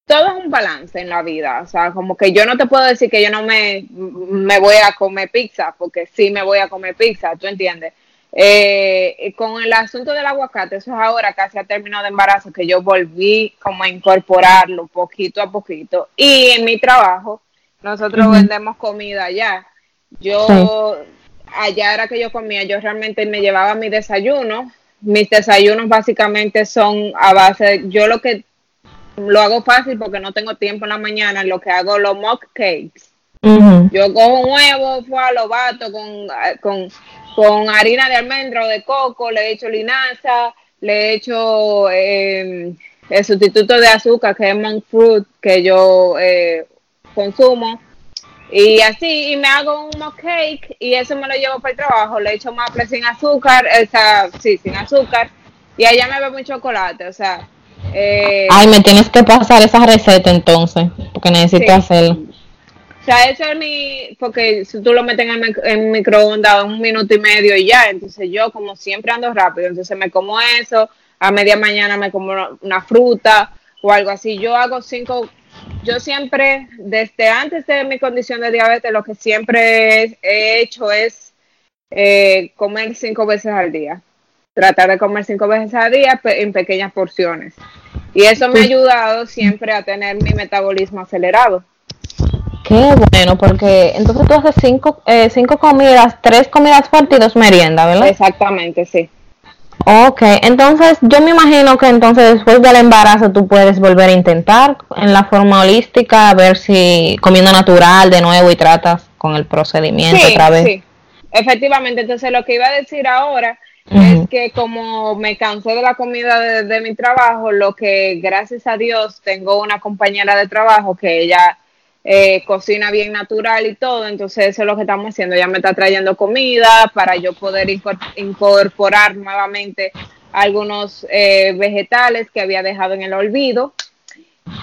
todo es un balance en la vida. O sea, como que yo no te puedo decir que yo no me, me voy a comer pizza, porque sí me voy a comer pizza, ¿tú entiendes? Eh, con el asunto del aguacate, eso es ahora casi a término de embarazo, que yo volví como a incorporarlo poquito a poquito. Y en mi trabajo, nosotros vendemos comida allá. Yo, allá era que yo comía, yo realmente me llevaba mi desayuno. Mis desayunos básicamente son a base, yo lo que lo hago fácil porque no tengo tiempo en la mañana, lo que hago los mock cakes. Yo cojo un huevo, lo bato con, con, con, harina de almendra o de coco, le echo linaza, le echo eh, el sustituto de azúcar que es monk fruit que yo eh, consumo. Y así, y me hago un mock cake y eso me lo llevo para el trabajo. Le echo maple sin azúcar, esa, sí, sin azúcar y ella me bebe un chocolate, o sea... Eh, Ay, me tienes que pasar esa receta entonces, porque necesito hacerlo. O sea, eso ni, porque si tú lo metes en, el, microondas un minuto y medio y ya, entonces yo como siempre ando rápido, entonces me como eso, a media mañana me como una, fruta o algo así. Yo hago cinco, yo siempre, desde antes de mi condición de diabetes, lo que siempre he hecho es eh, comer cinco veces al día tratar de comer cinco veces al día en pequeñas porciones. Y eso me ha ayudado siempre a tener mi metabolismo acelerado. Qué bueno, porque entonces tú haces cinco, eh, cinco comidas, tres comidas fuertes y dos meriendas, ¿verdad? Exactamente, sí. Ok, entonces yo me imagino que entonces después del embarazo tú puedes volver a intentar en la forma holística, a ver si comiendo natural de nuevo y tratas con el procedimiento otra vez. Sí, efectivamente. Entonces lo que iba a decir ahora es que como me cansé de la comida de, mi trabajo, lo que gracias a Dios tengo una compañera de trabajo que ella eh, cocina bien natural y todo, entonces eso es lo que estamos haciendo. Ella me está trayendo comida para yo poder incorporar nuevamente algunos eh, vegetales que había dejado en el olvido.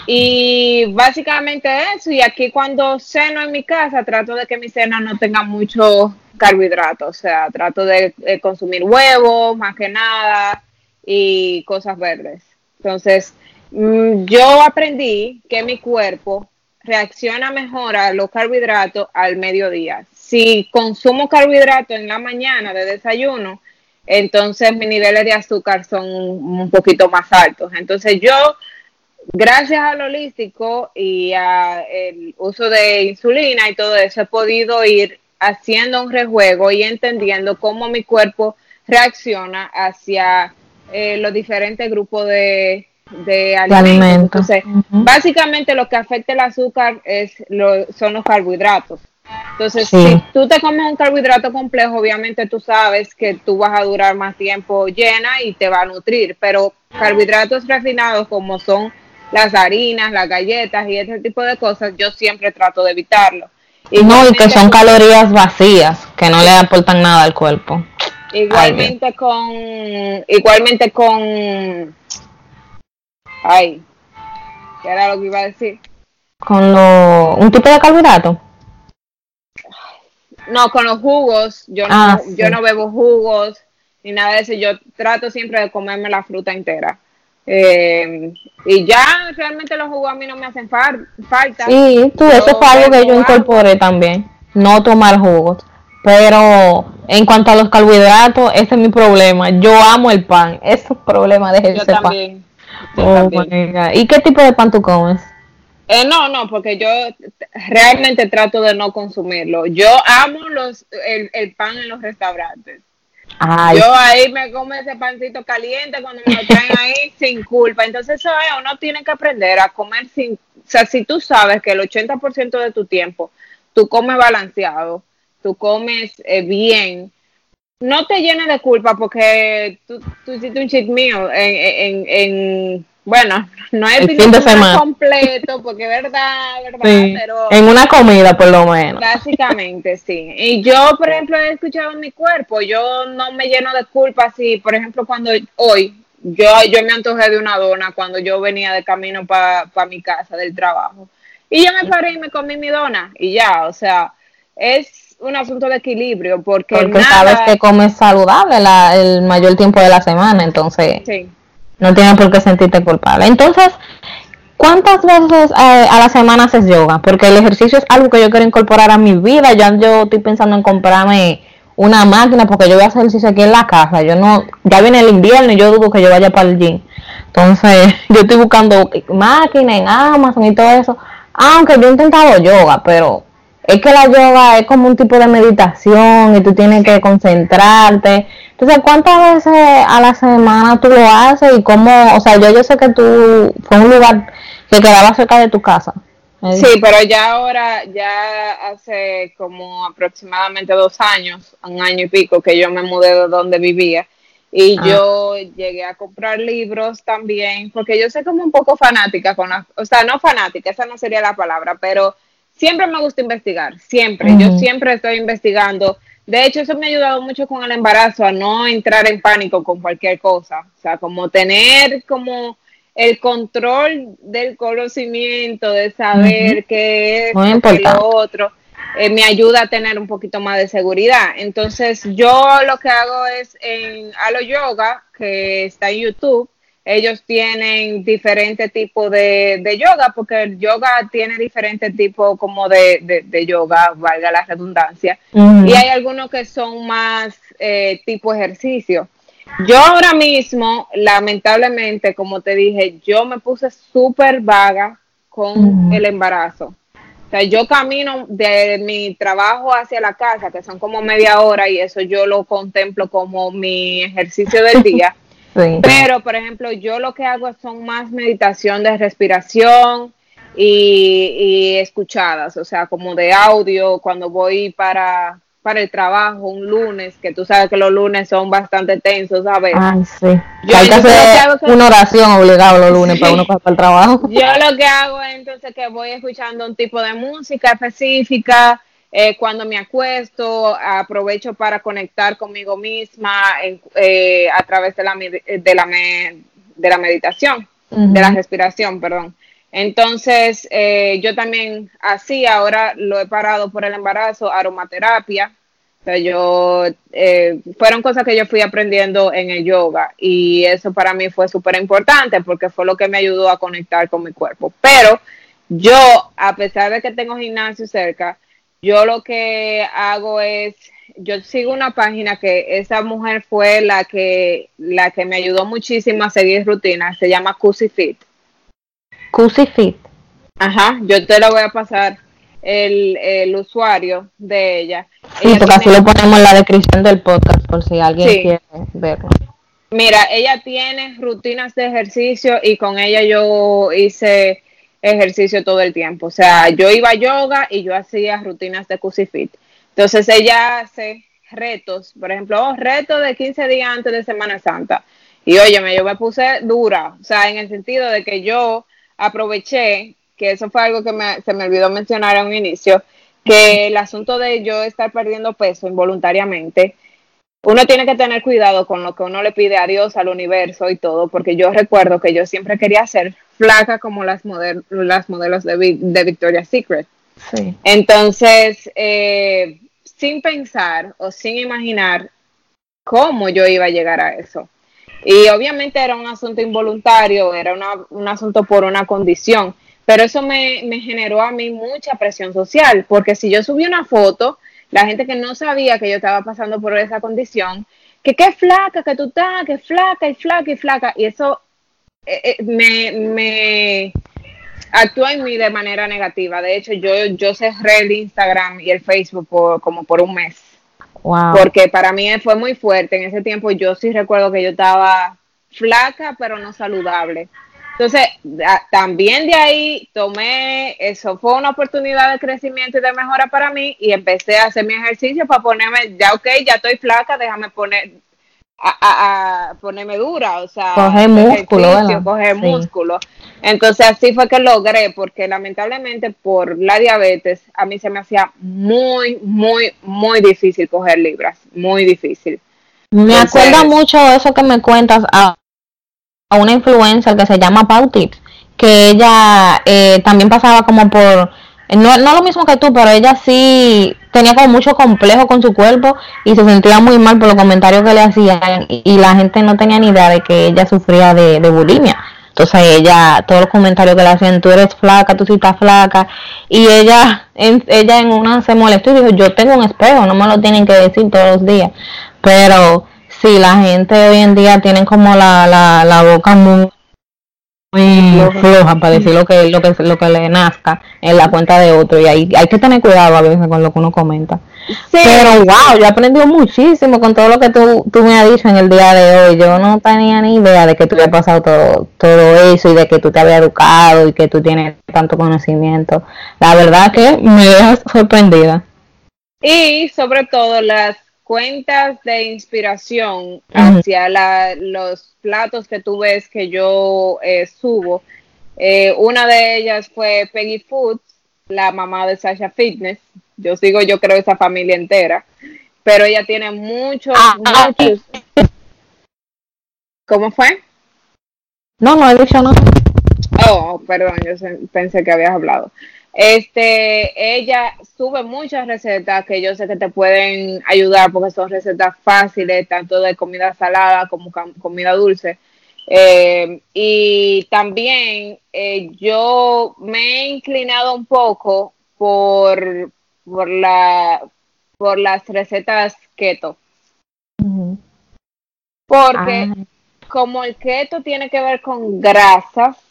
Y básicamente eso, y aquí cuando ceno en mi casa, trato de que mi cena no tenga mucho carbohidratos, o sea, trato de, consumir huevos más que nada y cosas verdes. Entonces, mm, yo aprendí que mi cuerpo reacciona mejor a los carbohidratos al mediodía. Si consumo carbohidratos en la mañana de desayuno, entonces mis niveles de azúcar son un poquito más altos. Entonces yo, gracias al holístico y al uso de insulina y todo eso, he podido ir haciendo un rejuego y entendiendo cómo mi cuerpo reacciona hacia eh, los diferentes grupos de, alimentos. Entonces, básicamente lo que afecta el azúcar es son los carbohidratos. Entonces, si tú te comes un carbohidrato complejo, obviamente tú sabes que tú vas a durar más tiempo llena y te va a nutrir, pero carbohidratos refinados como son las harinas, las galletas y ese tipo de cosas, yo siempre trato de evitarlo no, y que son calorías vacías, que no le aportan nada al cuerpo. Igualmente con, igualmente con, ay, ¿qué era lo que iba a decir? Con lo, un tipo de carbohidrato. No, con los jugos, yo no, ah, yo no bebo jugos ni nada de eso, yo trato siempre de comerme la fruta entera. Eh, y ya realmente los jugos a mí no me hacen falta. Sí, tú, eso fue algo que yo incorporé también, no tomar jugos. Pero en cuanto a los carbohidratos, ese es mi problema. Yo amo el pan, ese es el problema de ese yo también. Oh ¿Y qué tipo de pan tú comes? Eh, no, no, porque yo realmente trato de no consumirlo. Yo amo los el pan en los restaurantes. Yo ahí me como ese pancito caliente cuando me lo traen ahí sin culpa. Entonces, eso es, uno tiene que aprender a comer sin. O sea, si tú sabes que el 80% de tu tiempo tú comes balanceado, tú comes eh, bien, no te llenes de culpa porque tú, tú hiciste un cheat meal en, en bueno, no es el fin de semana completo, porque es verdad, verdad, pero... En una comida, por lo menos. Básicamente, sí. Y yo, por ejemplo, he escuchado en mi cuerpo, yo no me lleno de culpa si, por ejemplo, cuando hoy, yo, yo me antojé de una dona cuando yo venía de camino para mi casa, del trabajo. Y yo me paré y me comí mi dona, y ya, o sea, es un asunto de equilibrio, porque, porque sabes que comes saludable la, el mayor tiempo de la semana, entonces... Sí no tienes por qué sentirte culpable. Entonces, ¿cuántas veces eh, a la semana haces yoga? Porque el ejercicio es algo que yo quiero incorporar a mi vida. Ya yo estoy pensando en comprarme una máquina porque yo voy a hacer ejercicio aquí en la casa. Yo no, ya viene el invierno y yo dudo que yo vaya para el gym. Entonces, yo estoy buscando máquina en Amazon y todo eso. Aunque yo he intentado yoga, pero es que la yoga es como un tipo de meditación y tú tienes que concentrarte. Entonces, ¿cuántas veces a la semana tú lo haces y cómo? O sea, yo, yo sé que tú fue un lugar que quedaba cerca de tu casa. Sí, pero ya ahora, ya hace como aproximadamente dos años, un año y pico, que yo me mudé de donde vivía. Y ah. yo llegué a comprar libros también, porque yo soy como un poco fanática con las, o sea, no fanática, esa no sería la palabra, pero siempre me gusta investigar, siempre. Yo siempre estoy investigando De hecho, eso me ha ayudado mucho con el embarazo, a no entrar en pánico con cualquier cosa. O sea, como tener como el control del conocimiento, de saber qué es lo otro, eh, me ayuda a tener un poquito más de seguridad. Entonces, yo lo que hago es en Halo Yoga, que está en YouTube, ellos tienen diferentes tipos de, yoga, porque el yoga tiene diferentes tipos como de, yoga, valga la redundancia, y hay algunos que son más eh, tipo ejercicio. Yo ahora mismo, lamentablemente, como te dije, yo me puse súper vaga con el embarazo. O sea, yo camino de mi trabajo hacia la casa, que son como media hora, y eso yo lo contemplo como mi ejercicio del día. Pero, por ejemplo, yo lo que hago son más meditación de respiración y, y escuchadas, o sea, como de audio, cuando voy para, para el trabajo un lunes, que tú sabes que los lunes son bastante tensos, ¿sabes? Ay, sí. Yo hay que hacer una oración obligada los lunes para uno para el trabajo. Yo lo que hago es entonces que voy escuchando un tipo de música específica, eh, cuando me acuesto, aprovecho para conectar conmigo misma eh, a través de la, de la, de la meditación, de la respiración, perdón. Entonces, eh, yo también así, ahora lo he parado por el embarazo, aromaterapia. O sea, yo, fueron cosas que yo fui aprendiendo en el yoga y eso para mí fue súper importante porque fue lo que me ayudó a conectar con mi cuerpo. Pero yo, a pesar de que tengo gimnasio cerca, yo lo que hago es, yo sigo una página que esa mujer fue la que, la que me ayudó muchísimo a seguir rutinas, se llama Cusifit. Cusifit. Ajá, yo te lo voy a pasar el, usuario de ella. Sí, porque así lo ponemos en la descripción del podcast por si alguien quiere verlo. Mira, ella tiene rutinas de ejercicio y con ella yo hice ejercicio todo el tiempo. O sea, yo iba a yoga y yo hacía rutinas de Cusifit. Entonces ella hace retos, por ejemplo, oh, retos de 15 días antes de Semana Santa. Y óyeme, yo me puse dura, o sea, en el sentido de que yo aproveché, que eso fue algo que se me olvidó mencionar a un inicio, que el asunto de yo estar perdiendo peso involuntariamente, uno tiene que tener cuidado con lo que uno le pide a Dios, al universo y todo, porque yo recuerdo que yo siempre quería ser flaca como las, las modelos de, de Victoria's Secret. Entonces, eh, sin pensar o sin imaginar cómo yo iba a llegar a eso. Y obviamente era un asunto involuntario, era un asunto por una condición, pero eso me, me generó a mí mucha presión social, porque si yo subí una foto, la gente que no sabía que yo estaba pasando por esa condición, que qué flaca que tú estás, que flaca y flaca y flaca, y eso eh, eh, me, me actúa en mí de manera negativa. De hecho, yo, yo cerré el Instagram y el Facebook por, como por un mes. Porque para mí fue muy fuerte. En ese tiempo yo sí recuerdo que yo estaba flaca, pero no saludable. Entonces, también de ahí tomé, eso fue una oportunidad de crecimiento y de mejora para mí y empecé a hacer mi ejercicio para ponerme, ya ok, ya estoy flaca, déjame poner, a, ponerme dura, o sea, coger músculo, coger músculo. Entonces así fue que logré, porque lamentablemente por la diabetes a mí se me hacía muy, muy, muy difícil coger libras, muy difícil. Me acuerda mucho eso que me cuentas a una influencer que se llama Pau Tips, que ella eh, también pasaba como por, no, no lo mismo que tú, pero ella sí tenía como mucho complejo con su cuerpo y se sentía muy mal por los comentarios que le hacían y, la gente no tenía ni idea de que ella sufría de, bulimia. Entonces ella, todos los comentarios que le hacían, tú eres flaca, tú sí estás flaca. Y ella en, ella en una se molestó y dijo, yo tengo un espejo, no me lo tienen que decir todos los días. Pero Sí, la gente hoy en día tiene como la, la, la boca muy, floja para decir lo que, lo que lo que le nazca en la cuenta de otro y ahí hay que tener cuidado a veces con lo que uno comenta. Pero wow, yo he aprendido muchísimo con todo lo que tú, tú me has dicho en el día de hoy. Yo no tenía ni idea de que tú habías pasado todo, todo eso y de que tú te habías educado y que tú tienes tanto conocimiento. La verdad que me dejas sorprendida. Y sobre todo las cuentas de inspiración hacia los platos que tú ves que yo eh, subo. Eh, una de ellas fue Peggy Foods, la mamá de Sasha Fitness. Yo sigo, yo creo, esa familia entera. pero ella tiene muchos, Ah, ah, muchos. ¿Cómo fue? No, no he dicho nada. Oh, perdón, yo sé- pensé que habías hablado. Este, ella sube muchas recetas que yo sé que te pueden ayudar porque son recetas fáciles, tanto de comida salada como comida dulce. Eh, y también eh, yo me he inclinado un poco por, por, la, por las recetas keto, porque Ah, como el keto tiene que ver con grasas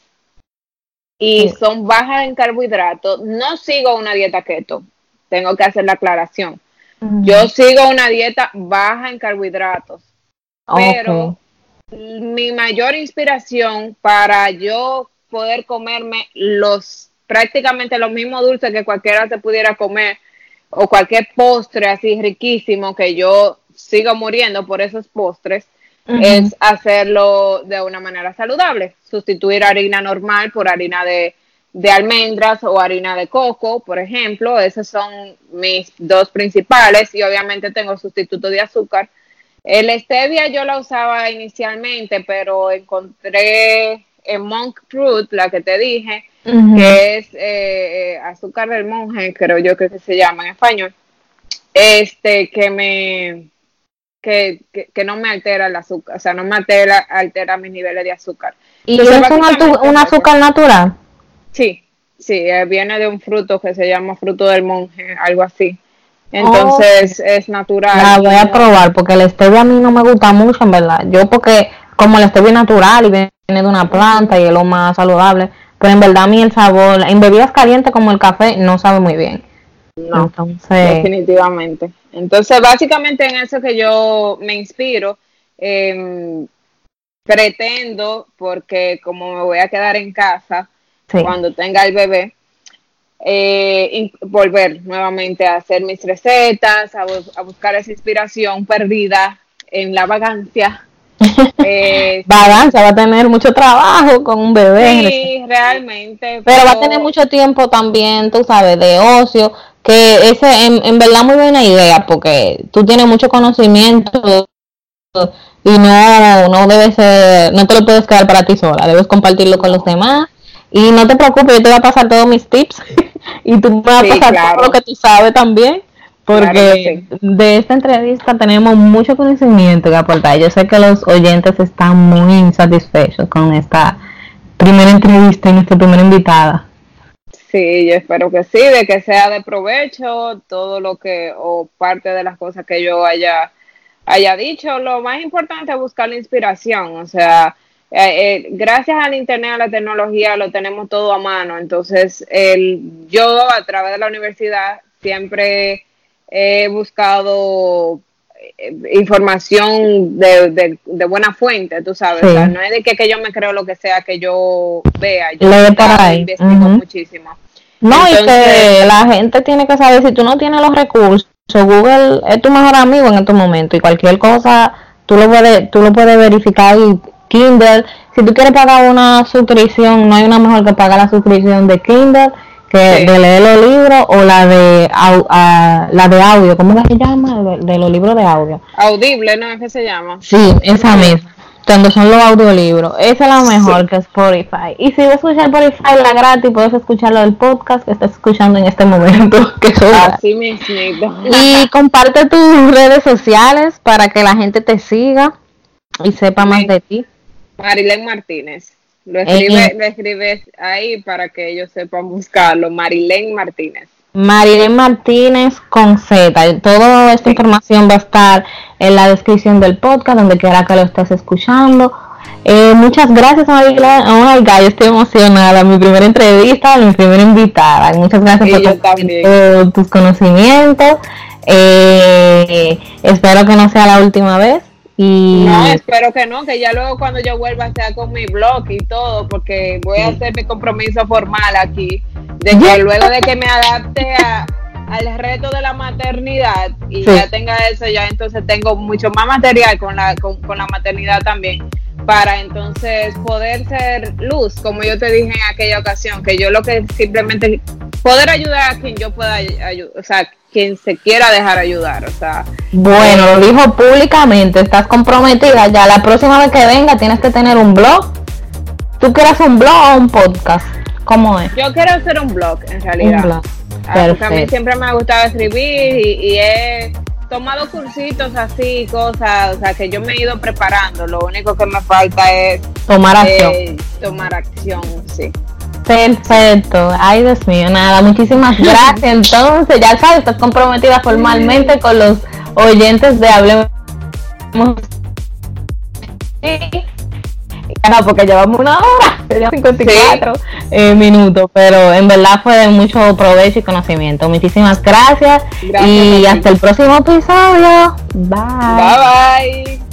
y Sí. son bajas en carbohidratos, no sigo una dieta keto. Tengo que hacer la aclaración. Yo sigo una dieta baja en carbohidratos, pero mi mayor inspiración para yo poder comerme los prácticamente los mismos dulces que cualquiera se pudiera comer o cualquier postre así riquísimo que yo sigo muriendo por esos postres Es hacerlo de una manera saludable, sustituir harina normal por harina de, de almendras o harina de coco, por ejemplo, esos son mis dos principales y obviamente tengo sustituto de azúcar. El stevia yo la usaba inicialmente, pero encontré en monk fruit, la que te dije, que es eh, eh, azúcar del monje, creo yo que se llama en español, este que me que, que, que no me altera el azúcar, o sea, no me altera, altera mis niveles de azúcar. ¿Y Entonces, es un, azúcar natural? Sí, sí, eh, viene de un fruto que se llama fruto del monje, algo así. Entonces es natural. La voy a probar porque el stevia a mí no me gusta mucho, en verdad. Yo porque como el stevia es natural y viene de una planta y es lo más saludable, pero en verdad a mí el sabor, en bebidas calientes como el café, no sabe muy bien. No. Entonces, Definitivamente. Entonces, básicamente en eso que yo me inspiro, eh, pretendo, porque como me voy a quedar en casa sí. cuando tenga el bebé, eh, volver nuevamente a hacer mis recetas, a, bu- a buscar esa inspiración perdida en la vagancia. Eh, Vagancia, va a tener mucho trabajo con un bebé. sí, realmente. Pero va a tener mucho tiempo también, tú sabes, de ocio, que ese en, en verdad muy buena idea, porque tú tienes mucho conocimiento y no, no debe ser, no te lo puedes quedar para ti sola, debes compartirlo con los demás. Y no te preocupes, yo te voy a pasar todos mis tips y tú me vas Sí, a pasar claro. todo lo que tú sabes también, porque Claro que de esta entrevista tenemos mucho conocimiento que aportar. Yo sé que los oyentes están muy insatisfechos con esta primera entrevista y nuestra primera invitada. Sí, yo espero que sí, de que sea de provecho todo lo que, o parte de las cosas que yo haya, haya dicho. Lo más importante es buscar la inspiración, o sea, eh, eh, gracias al Internet, a la tecnología, lo tenemos todo a mano. Entonces, el, yo a través de la universidad siempre he buscado eh, información de, de, de buena fuente, tú sabes. Sí. O sea, no es de que, que yo me creo lo que sea que yo vea. Yo ahí. investigo muchísimo. No, y que la gente tiene que saber, si tú no tienes los recursos, Google es tu mejor amigo en estos momentos y cualquier cosa tú lo puedes, tú lo puedes verificar y Kindle, si tú quieres pagar una suscripción, no hay una mejor que pagar la suscripción de Kindle que Sí. de leer los libros o la de au- ah, la de audio, ¿cómo que se llama? De, de los libros de audio. Audible, ¿no es que se llama? Sí, esa misma. Cuando son los audiolibros. Esa es la mejor que Spotify. Y si vas a escuchar Spotify la gratis, puedes escucharlo del podcast que estás escuchando en este momento. Que. Así mismito. y comparte tus redes sociales para que la gente te siga y sepa más Sí. de ti. Marilén Martínez. Lo Eh, escribe, lo escribes ahí para que ellos sepan buscarlo. Marilén Martínez. Marilyn Martínez con Z. Toda esta información va a estar en la descripción del podcast, donde quiera que lo estés escuchando. Eh, muchas gracias, Marilyn. Oh my God, yo estoy emocionada. Mi primera entrevista, mi primera invitada. Muchas gracias por todos tus conocimientos. Eh, espero que no sea la última vez. Y No, espero que no, que ya luego cuando yo vuelva sea con mi blog y todo, porque voy a hacer mi compromiso formal aquí, de que luego de que me adapte a, al reto de la maternidad y Sí. ya tenga eso, ya entonces tengo mucho más material con la, con, con la maternidad también, para entonces poder ser luz, como yo te dije en aquella ocasión, que yo lo que simplemente poder ayudar a quien yo pueda ayudar, o sea, quien se quiera dejar ayudar, o sea. Bueno, lo dijo públicamente, estás comprometida ya. La próxima vez que venga tienes que tener un blog. ¿Tú quieres un blog o un podcast? ¿Cómo es? Yo quiero hacer un blog, en realidad. Un blog. Ah, a mí siempre me ha gustado escribir y, he tomado cursitos así, cosas, o sea, que yo me he ido preparando. Lo único que me falta es tomar eh, acción. tomar acción, sí. Perfecto. Ay, Dios mío, nada, muchísimas gracias. Entonces, ya sabes, estás comprometida formalmente con los oyentes de Hablemos. Sí. Porque llevamos una hora, 54 eh, minutos, pero en verdad fue de mucho provecho y conocimiento. Muchísimas gracias, y hasta el próximo episodio. Bye. Bye bye.